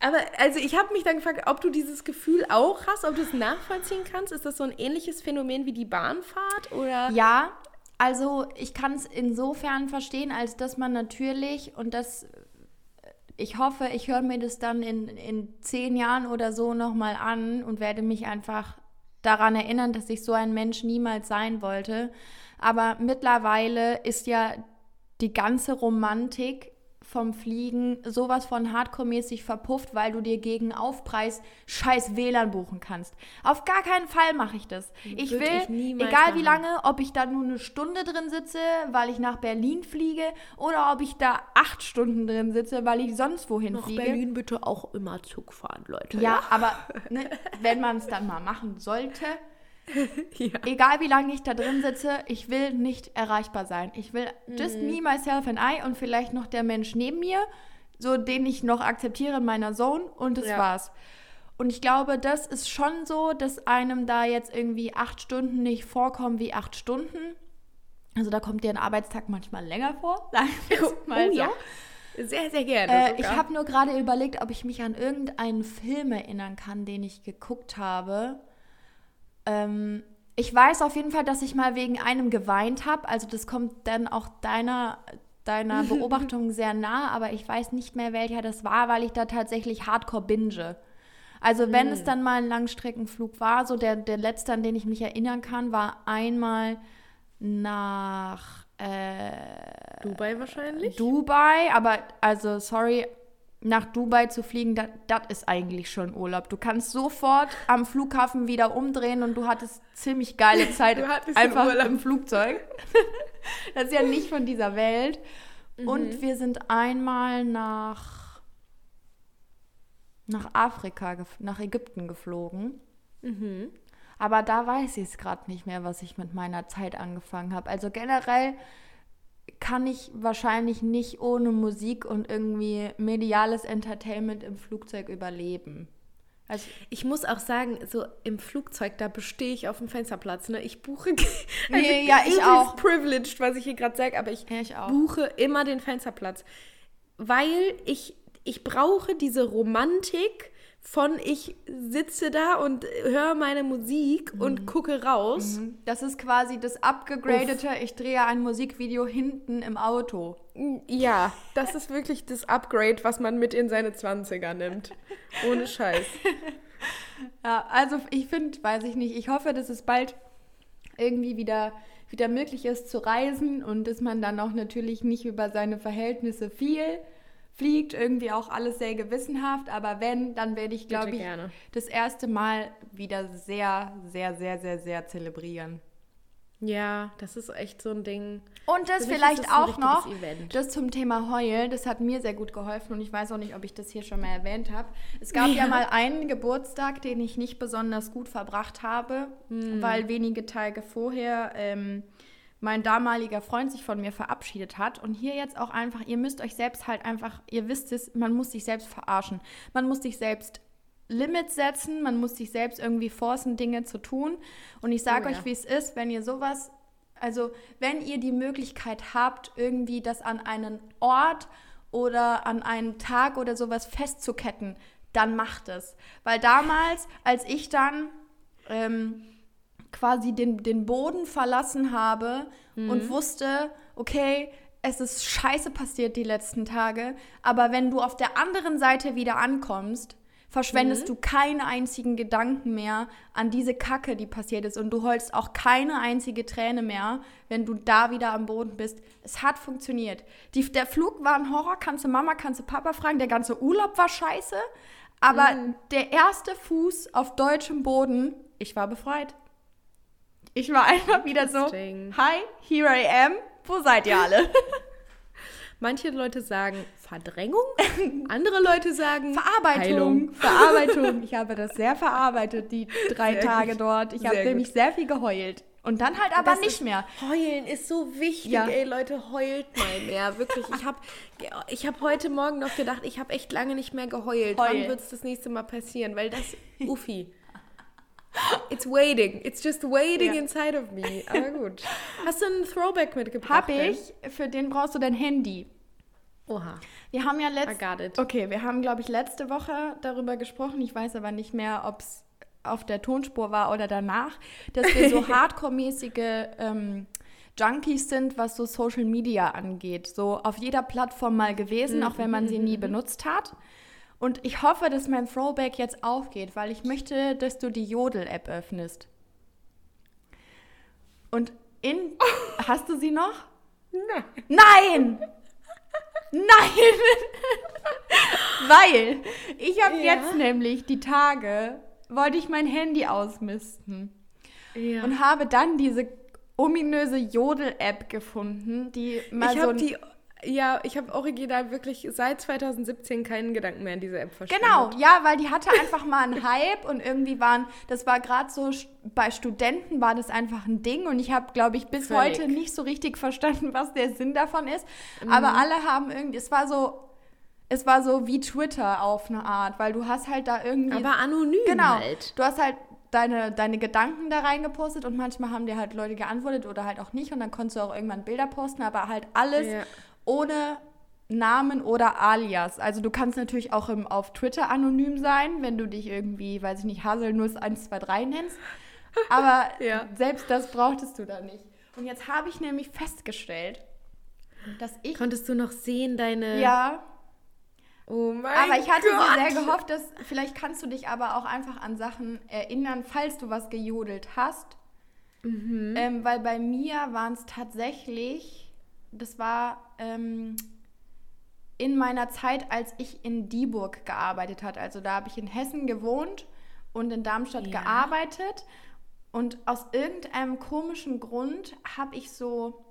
Aber also ich habe mich dann gefragt, ob du dieses Gefühl auch hast, ob du es nachvollziehen kannst. Ist das so ein ähnliches Phänomen wie die Bahnfahrt oder? Ja, also ich kann es insofern verstehen, als dass man natürlich und das ich hoffe, ich höre mir das dann in, in zehn Jahren oder so nochmal an und werde mich einfach daran erinnern, dass ich so ein Mensch niemals sein wollte. Aber mittlerweile ist ja die ganze Romantik vom Fliegen sowas von hardcore-mäßig verpufft, weil du dir gegen Aufpreis scheiß WLAN buchen kannst. Auf gar keinen Fall mache ich das. Ich Würde will, ich egal wie lange, ob ich da nur eine Stunde drin sitze, weil ich nach Berlin fliege, oder ob ich da acht Stunden drin sitze, weil ich sonst wohin nach fliege. Nach Berlin bitte auch immer Zug fahren, Leute. Ja, ja. aber ne, [LAUGHS] wenn man es dann mal machen sollte, [LAUGHS] ja. Egal wie lange ich da drin sitze, ich will nicht erreichbar sein. Ich will just mhm. me, myself and I und vielleicht noch der Mensch neben mir, so den ich noch akzeptiere in meiner Zone und das ja. war's. Und ich glaube, das ist schon so, dass einem da jetzt irgendwie acht Stunden nicht vorkommen wie acht Stunden. Also da kommt dir ein Arbeitstag manchmal länger vor. [LAUGHS] Sagen wir [LAUGHS] mal oh, so. ja. Sehr, sehr gerne. Äh, ich habe nur gerade überlegt, ob ich mich an irgendeinen Film erinnern kann, den ich geguckt habe. Ähm, ich weiß auf jeden Fall, dass ich mal wegen einem geweint habe. Also das kommt dann auch deiner, deiner [LAUGHS] Beobachtung sehr nah, aber ich weiß nicht mehr, welcher das war, weil ich da tatsächlich hardcore binge. Also wenn mm. es dann mal ein Langstreckenflug war, so der, der letzte, an den ich mich erinnern kann, war einmal nach äh, Dubai wahrscheinlich. Dubai, aber also sorry, nach Dubai zu fliegen, das ist eigentlich schon Urlaub. Du kannst sofort am Flughafen wieder umdrehen und du hattest ziemlich geile [LAUGHS] Zeit einfach im Flugzeug. [LAUGHS] das ist ja nicht von dieser Welt. Mhm. Und wir sind einmal nach, nach Afrika, nach Ägypten geflogen. Mhm. Aber da weiß ich es gerade nicht mehr, was ich mit meiner Zeit angefangen habe. Also generell kann ich wahrscheinlich nicht ohne Musik und irgendwie mediales Entertainment im Flugzeug überleben. Also ich muss auch sagen, so im Flugzeug, da bestehe ich auf dem Fensterplatz. Ne? Ich buche. [LAUGHS] Also nee, ja, ich auch. privileged, was ich hier gerade sage, aber ich, ja, ich buche immer den Fensterplatz. Weil ich ich brauche diese Romantik von ich sitze da und höre meine Musik mhm. und gucke raus. Mhm. Das ist quasi das abgegradete, Uff. ich drehe ein Musikvideo hinten im Auto. Ja, das ist wirklich das Upgrade, was man mit in seine 20er nimmt. Ohne Scheiß. [LAUGHS] Ja, also ich finde, weiß ich nicht, ich hoffe, dass es bald irgendwie wieder, wieder möglich ist zu reisen und dass man dann auch natürlich nicht über seine Verhältnisse viel fliegt, irgendwie auch alles sehr gewissenhaft, aber wenn, dann werde ich, glaube ich, gerne. das erste Mal wieder sehr, sehr, sehr, sehr, sehr zelebrieren. Ja, das ist echt so ein Ding. Und das vielleicht das auch noch, Event. das zum Thema Heul, das hat mir sehr gut geholfen und ich weiß auch nicht, ob ich das hier schon mal erwähnt habe. Es gab ja, ja mal einen Geburtstag, den ich nicht besonders gut verbracht habe, hm. weil wenige Tage vorher ähm, mein damaliger Freund sich von mir verabschiedet hat. Und hier jetzt auch einfach, ihr müsst euch selbst halt einfach, ihr wisst es, man muss sich selbst verarschen. Man muss sich selbst Limits setzen, man muss sich selbst irgendwie forcen, Dinge zu tun. Und ich sage oh, euch, ja. wie es ist, wenn ihr sowas, also wenn ihr die Möglichkeit habt, irgendwie das an einen Ort oder an einen Tag oder sowas festzuketten, dann macht es. Weil damals, als ich dann ähm, quasi den, den Boden verlassen habe mhm. und wusste, okay, es ist scheiße passiert die letzten Tage, aber wenn du auf der anderen Seite wieder ankommst, verschwendest mhm. du keinen einzigen Gedanken mehr an diese Kacke, die passiert ist. Und du heulst auch keine einzige Träne mehr, wenn du da wieder am Boden bist. Es hat funktioniert. Die, der Flug war ein Horror, kannst du Mama, kannst du Papa fragen. Der ganze Urlaub war scheiße. Aber mhm. der erste Fuß auf deutschem Boden, ich war befreit. Ich war einfach wieder so, hi, here I am. Wo seid ihr alle? [LAUGHS] Manche Leute sagen Verdrängung, andere Leute sagen Verarbeitung. Heilung. Verarbeitung. Ich habe das sehr verarbeitet, die drei sehr Tage gut. dort. Ich habe nämlich sehr viel geheult. Und dann halt aber das nicht mehr. Heulen ist so wichtig, ja. ey Leute, heult mal mehr. Wirklich, ich habe ich hab heute Morgen noch gedacht, ich habe echt lange nicht mehr geheult. Heul. Wann wird es das nächste Mal passieren? Weil das, [LAUGHS] Uffi. [LAUGHS] It's waiting. It's just waiting ja. inside of me. Aber gut. Hast du einen Throwback mitgebracht? Hab ich. Für den brauchst du dein Handy. Oha. Wir haben ja letzte Okay, wir haben glaube ich letzte Woche darüber gesprochen. Ich weiß aber nicht mehr, ob es auf der Tonspur war oder danach, dass wir so [LAUGHS] hardcore-mäßige ähm, Junkies sind, was so Social Media angeht. So auf jeder Plattform mal gewesen, auch wenn man sie nie benutzt hat. Und ich hoffe, dass mein Throwback jetzt aufgeht, weil ich möchte, dass du die Jodel-App öffnest. Und in. [LAUGHS] Hast du sie noch? Nein! Nein! Nein! [LAUGHS] weil ich habe ja. jetzt nämlich die Tage, wollte ich mein Handy ausmisten. Ja. Und habe dann diese ominöse Jodel-App gefunden, die mal ich so. Ein, die ja, ich habe original wirklich seit 2017 keinen Gedanken mehr an diese App verschwendet. Genau, ja, weil die hatte einfach mal einen Hype und irgendwie waren, das war gerade so, bei Studenten war das einfach ein Ding und ich habe, glaube ich, bis Völlig. heute nicht so richtig verstanden, was der Sinn davon ist. Mhm. Aber alle haben irgendwie, es war so, es war so wie Twitter auf eine Art, weil du hast halt da irgendwie... Aber anonym genau, halt. Du hast halt deine, deine Gedanken da reingepostet und manchmal haben dir halt Leute geantwortet oder halt auch nicht und dann konntest du auch irgendwann Bilder posten, aber halt alles ja ohne Namen oder Alias. Also du kannst natürlich auch im, auf Twitter anonym sein, wenn du dich irgendwie, weiß ich nicht, Haselnuss 123 nennst. Aber [LAUGHS] ja. selbst das brauchtest du da nicht. Und jetzt habe ich nämlich festgestellt, dass ich. Konntest du noch sehen, deine. Ja. Oh mein Aber ich hatte Gott. so sehr gehofft, dass vielleicht kannst du dich aber auch einfach an Sachen erinnern, falls du was gejodelt hast. Mhm. Ähm, weil bei mir waren es tatsächlich das war ähm, in meiner Zeit, als ich in Dieburg gearbeitet habe. Also da habe ich in Hessen gewohnt und in Darmstadt ja. gearbeitet. Und aus irgendeinem komischen Grund habe ich so,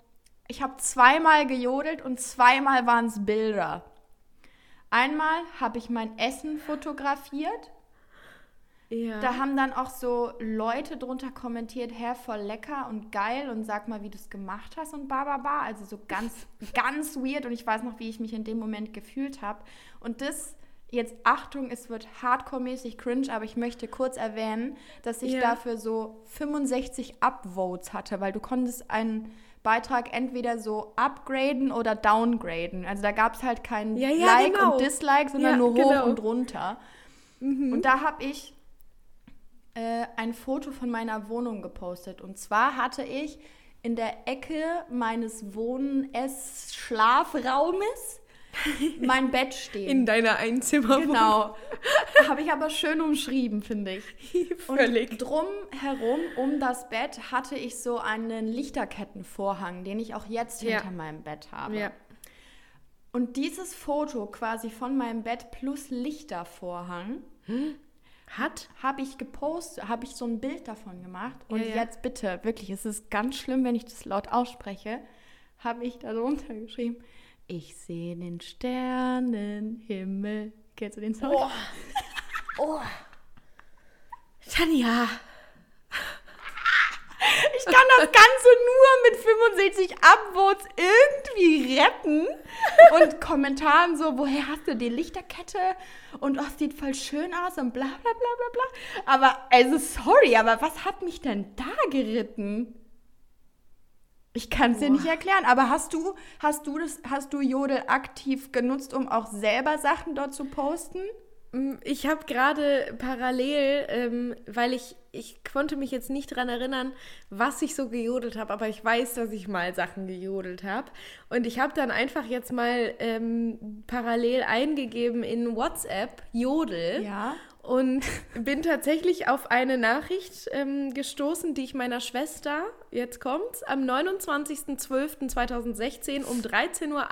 ich habe zweimal gejodelt und zweimal waren es Bilder. Einmal habe ich mein Essen fotografiert ja. Da haben dann auch so Leute drunter kommentiert, Herr, voll lecker und geil und sag mal, wie du es gemacht hast und bababa. Also so ganz, [LAUGHS] ganz weird und ich weiß noch, wie ich mich in dem Moment gefühlt habe. Und das jetzt Achtung, es wird hardcore-mäßig cringe, aber ich möchte kurz erwähnen, dass ich ja. dafür so 65 Upvotes hatte, weil du konntest einen Beitrag entweder so upgraden oder downgraden. Also da gab es halt kein ja, ja, Like genau. und Dislike, sondern nur hoch genau. und runter. Mhm. Und da habe ich äh, ein Foto von meiner Wohnung gepostet. Und zwar hatte ich in der Ecke meines Wohn-Ess-Schlafraumes [LAUGHS] mein Bett stehen. In deiner Einzimmerwohnung. Genau. Habe ich aber schön umschrieben, finde ich. [LAUGHS] Völlig. Und drum herum um das Bett hatte ich so einen Lichterkettenvorhang, den ich auch jetzt ja. hinter meinem Bett habe. Ja. Und dieses Foto quasi von meinem Bett plus Lichtervorhang hm? Hat, habe ich gepostet, habe ich so ein Bild davon gemacht. Und ja, jetzt bitte, wirklich, es ist ganz schlimm, wenn ich das laut ausspreche, habe ich darunter geschrieben ich sehe den Sternenhimmel. Kennst du den Song? Oh. oh. Tanja. Ich kann das Ganze nur mit 65 Upvotes irgendwie retten. Und Kommentaren so, woher hast du die Lichterkette? Und oh, sieht voll schön aus und bla bla bla bla bla. Aber, also sorry, aber was hat mich denn da geritten? Ich kann es dir nicht erklären, aber hast du, hast du das, hast du Jodel aktiv genutzt, um auch selber Sachen dort zu posten? Mm, ich habe gerade parallel, ähm, weil ich, ich konnte mich jetzt nicht daran erinnern, was ich so gejodelt habe, aber ich weiß, dass ich mal Sachen gejodelt habe. Und ich habe dann einfach jetzt mal ähm, parallel eingegeben in WhatsApp Jodel. Ja und [LAUGHS] bin tatsächlich auf eine Nachricht ähm, gestoßen, die ich meiner Schwester, jetzt kommt's, am 29.12.2016 um 13.38 Uhr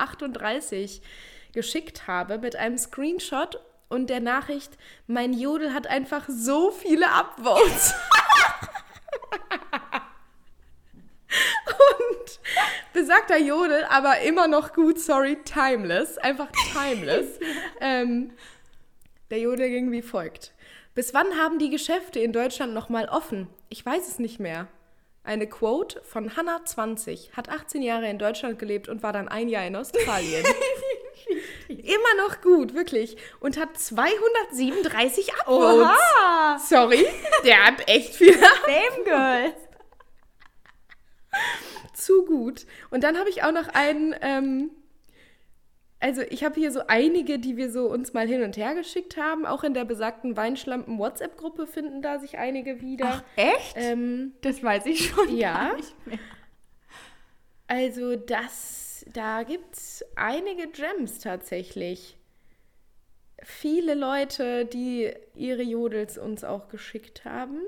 geschickt habe mit einem Screenshot und der Nachricht, mein Jodel hat einfach so viele Upvotes. [LAUGHS] und besagter Jodel, aber immer noch gut, sorry, timeless, einfach timeless. [LAUGHS] ähm, der Jodel ging wie folgt. Bis wann haben die Geschäfte in Deutschland noch mal offen? Ich weiß es nicht mehr. Eine Quote von Hannah 20, hat 18 Jahre in Deutschland gelebt und war dann ein Jahr in Australien. [LAUGHS] Immer noch gut, wirklich. Und hat 237 Upvotes. Oha. Sorry, der hat echt viel. Same Girl. Zu gut. Und dann habe ich auch noch einen ähm, also ich habe hier so einige, die wir so uns mal hin und her geschickt haben. Auch in der besagten Weinschlampen WhatsApp-Gruppe finden da sich einige wieder. Ach, echt? Ähm, das weiß ich schon ja. gar nicht mehr. Also das, da gibt es einige Gems tatsächlich. Viele Leute, die ihre Jodels uns auch geschickt haben.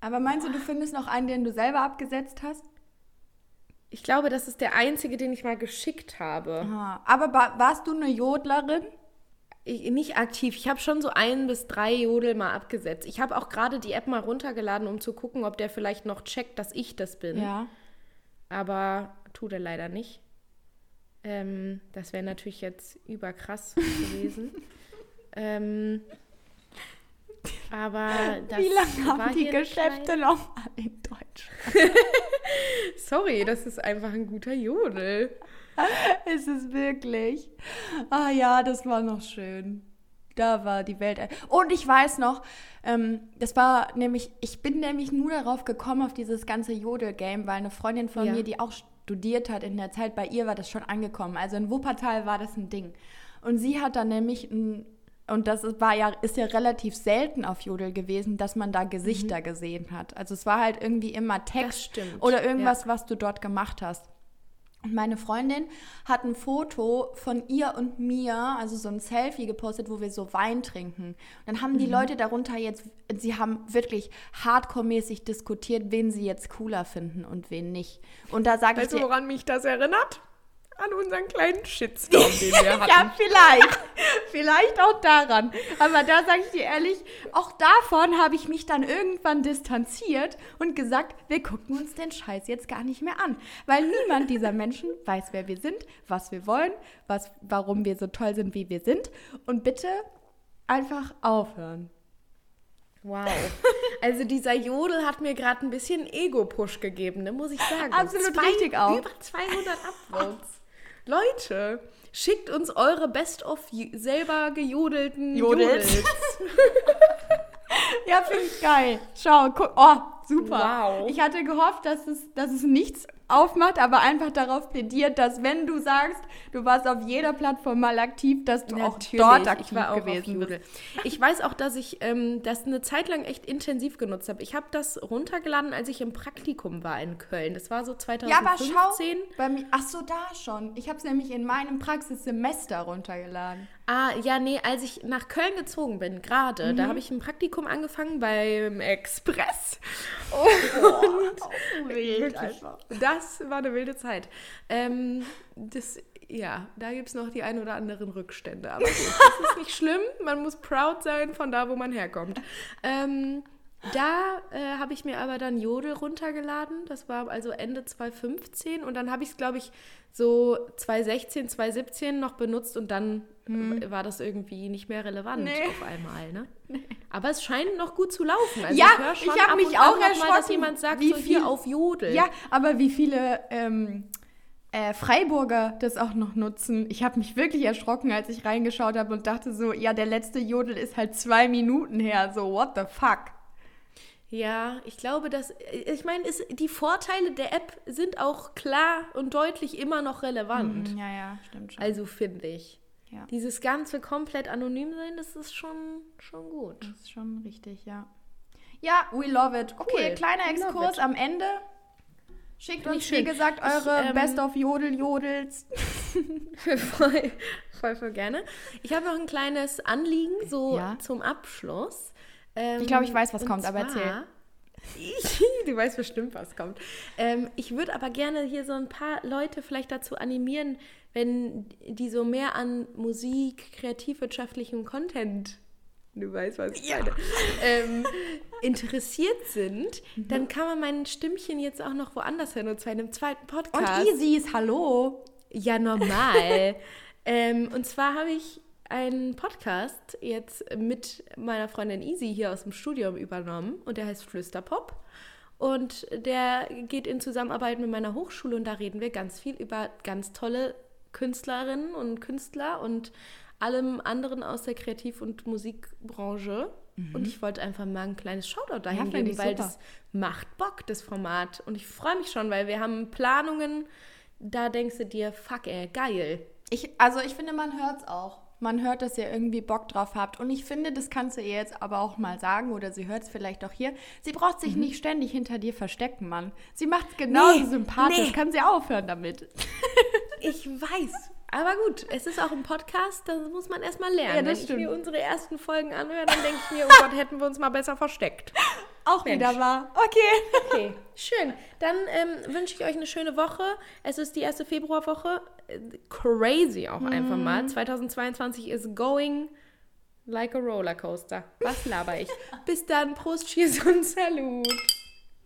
Aber meinst du, du findest noch einen, den du selber abgesetzt hast? Ich glaube, das ist der einzige, den ich mal geschickt habe. Aha. Aber war, warst du eine Jodlerin? Ich, nicht aktiv. Ich habe schon so ein bis drei Jodel mal abgesetzt. Ich habe auch gerade die App mal runtergeladen, um zu gucken, ob der vielleicht noch checkt, dass ich das bin. Ja. Aber tut er leider nicht. Ähm, das wäre natürlich jetzt überkrass [LAUGHS] gewesen. ähm, aber das Wie lange haben die Geschäfte noch mal in Deutschland? [LAUGHS] Sorry, das ist einfach ein guter Jodel. [LAUGHS] ist es wirklich? Ah ja, das war noch schön. Da war die Welt. Und ich weiß noch, ähm, das war nämlich, ich bin nämlich nur darauf gekommen, auf dieses ganze Jodel-Game, weil eine Freundin von ja. mir, die auch studiert hat in der Zeit, bei ihr war das schon angekommen. Also in Wuppertal war das ein Ding. Und sie hat dann nämlich ein und das war ja, ist ja relativ selten auf Jodel gewesen, dass man da Gesichter mhm. gesehen hat. Also es war halt irgendwie immer Text oder irgendwas, ja. was du dort gemacht hast. Und meine Freundin hat ein Foto von ihr und mir, also so ein Selfie gepostet, wo wir so Wein trinken. Und dann haben die mhm. Leute darunter jetzt, sie haben wirklich hardcore-mäßig diskutiert, wen sie jetzt cooler finden und wen nicht. Und da sage ich dir, woran mich das erinnert? An unseren kleinen Shitstorm, den wir [LAUGHS] hatten. ja, vielleicht. vielleicht auch daran. Aber da sage ich dir ehrlich, auch davon habe ich mich dann irgendwann distanziert und gesagt, wir gucken uns den Scheiß jetzt gar nicht mehr an. Weil niemand dieser Menschen weiß, wer wir sind, was wir wollen, was, warum wir so toll sind, wie wir sind. Und bitte einfach aufhören. Wow. Also dieser Jodel hat mir gerade ein bisschen Ego-Push gegeben, ne, muss ich sagen. Absolut Zwei, richtig auch. Über 200 Upvotes. Leute, schickt uns eure Best-of selber gejodelten Jodels. Jodels. [LAUGHS] ja, finde ich geil. Schau, guck. Oh, super. Wow. Ich hatte gehofft, dass es, dass es nichts aufmacht, aber einfach darauf plädiert, dass wenn du sagst, du warst auf jeder Plattform mal aktiv, dass du Natürlich, auch dort aktiv ich war auch gewesen bist. Ich weiß auch, dass ich ähm, das eine Zeit lang echt intensiv genutzt habe. Ich habe das runtergeladen, als ich im Praktikum war in Köln. Das war so 2015. Ja, aber schau, bei mir, ach so, da schon. Ich habe es nämlich in meinem Praxissemester runtergeladen. Ah, ja, nee, als ich nach Köln gezogen bin, gerade, mhm. da habe ich ein Praktikum angefangen beim Express. Und oh, wild einfach. Das war eine wilde Zeit. Ähm, das, ja, da gibt es noch die ein oder anderen Rückstände. Aber gut, das ist nicht schlimm. Man muss proud sein von da, wo man herkommt. Ähm, da äh, habe ich mir aber dann Jodel runtergeladen. Das war also Ende 2015. Und dann habe ich es, glaube ich, so 2016, 2017 noch benutzt und dann hm. war das irgendwie nicht mehr relevant nee. auf einmal. Ne? [LAUGHS] Nee. Aber es scheint noch gut zu laufen. Also ja, ich, ich habe mich auch erschrocken, mal, dass jemand sagt, wie so viel auf Jodel. Ja, aber wie viele ähm, äh, Freiburger das auch noch nutzen. Ich habe mich wirklich erschrocken, als ich reingeschaut habe und dachte so, ja, der letzte Jodel ist halt zwei Minuten her. So, what the fuck? Ja, ich glaube, dass ich meine, die Vorteile der App sind auch klar und deutlich immer noch relevant. Mhm, ja, ja, stimmt schon. Also finde ich. Ja. Dieses ganze komplett anonym sein, das ist schon, schon gut. Das ist schon richtig, ja. Ja, we love it. Okay, cool. kleiner Exkurs am Ende. Schickt uns, wie gesagt, eure ich, ähm, Best of Jodel-Jodels. [LAUGHS] voll, voll, voll gerne. Ich habe noch ein kleines Anliegen, so ja. zum Abschluss. Ähm, ich glaube, ich weiß, was kommt, zwar, aber erzähl. [LAUGHS] du weißt bestimmt, was kommt. Ähm, ich würde aber gerne hier so ein paar Leute vielleicht dazu animieren, wenn die so mehr an Musik, kreativwirtschaftlichem Content, du weißt, was ich meine, ähm, interessiert sind, mhm. dann kann man mein Stimmchen jetzt auch noch woanders hören, und zwar in einem zweiten Podcast. Und Easys, hallo. Ja, normal. [LAUGHS] ähm, und zwar habe ich einen Podcast jetzt mit meiner Freundin Easy hier aus dem Studium übernommen und der heißt Flüsterpop. Und der geht in Zusammenarbeit mit meiner Hochschule und da reden wir ganz viel über ganz tolle Künstlerinnen und Künstler und allem anderen aus der Kreativ- und Musikbranche. Mhm. Und ich wollte einfach mal ein kleines Shoutout dahin ja, geben, weil super. das macht Bock, das Format. Und ich freue mich schon, weil wir haben Planungen, da denkst du dir, fuck ey, geil. Ich, also ich finde, man hört es auch man hört, dass ihr irgendwie Bock drauf habt. Und ich finde, das kannst du ihr jetzt aber auch mal sagen oder sie hört es vielleicht auch hier. Sie braucht sich mhm. nicht ständig hinter dir verstecken, Mann. Sie macht es genauso nee, sympathisch. Nee. Kann sie aufhören damit. [LAUGHS] ich weiß. Aber gut, es ist auch ein Podcast, da muss man erstmal lernen. Ja, das Wenn stimmt. ich mir unsere ersten Folgen anhöre, dann denke ich mir, oh Gott, hätten wir uns mal besser versteckt. [LAUGHS] Auch Mensch. wieder wahr. Okay. Okay, [LAUGHS] schön. Dann ähm, wünsche ich euch eine schöne Woche. Es ist die erste Februarwoche. Crazy auch einfach mal. 2022 mhm. is going like a rollercoaster. Was laber ich? [LAUGHS] Bis dann. Prost, Cheers und Salut.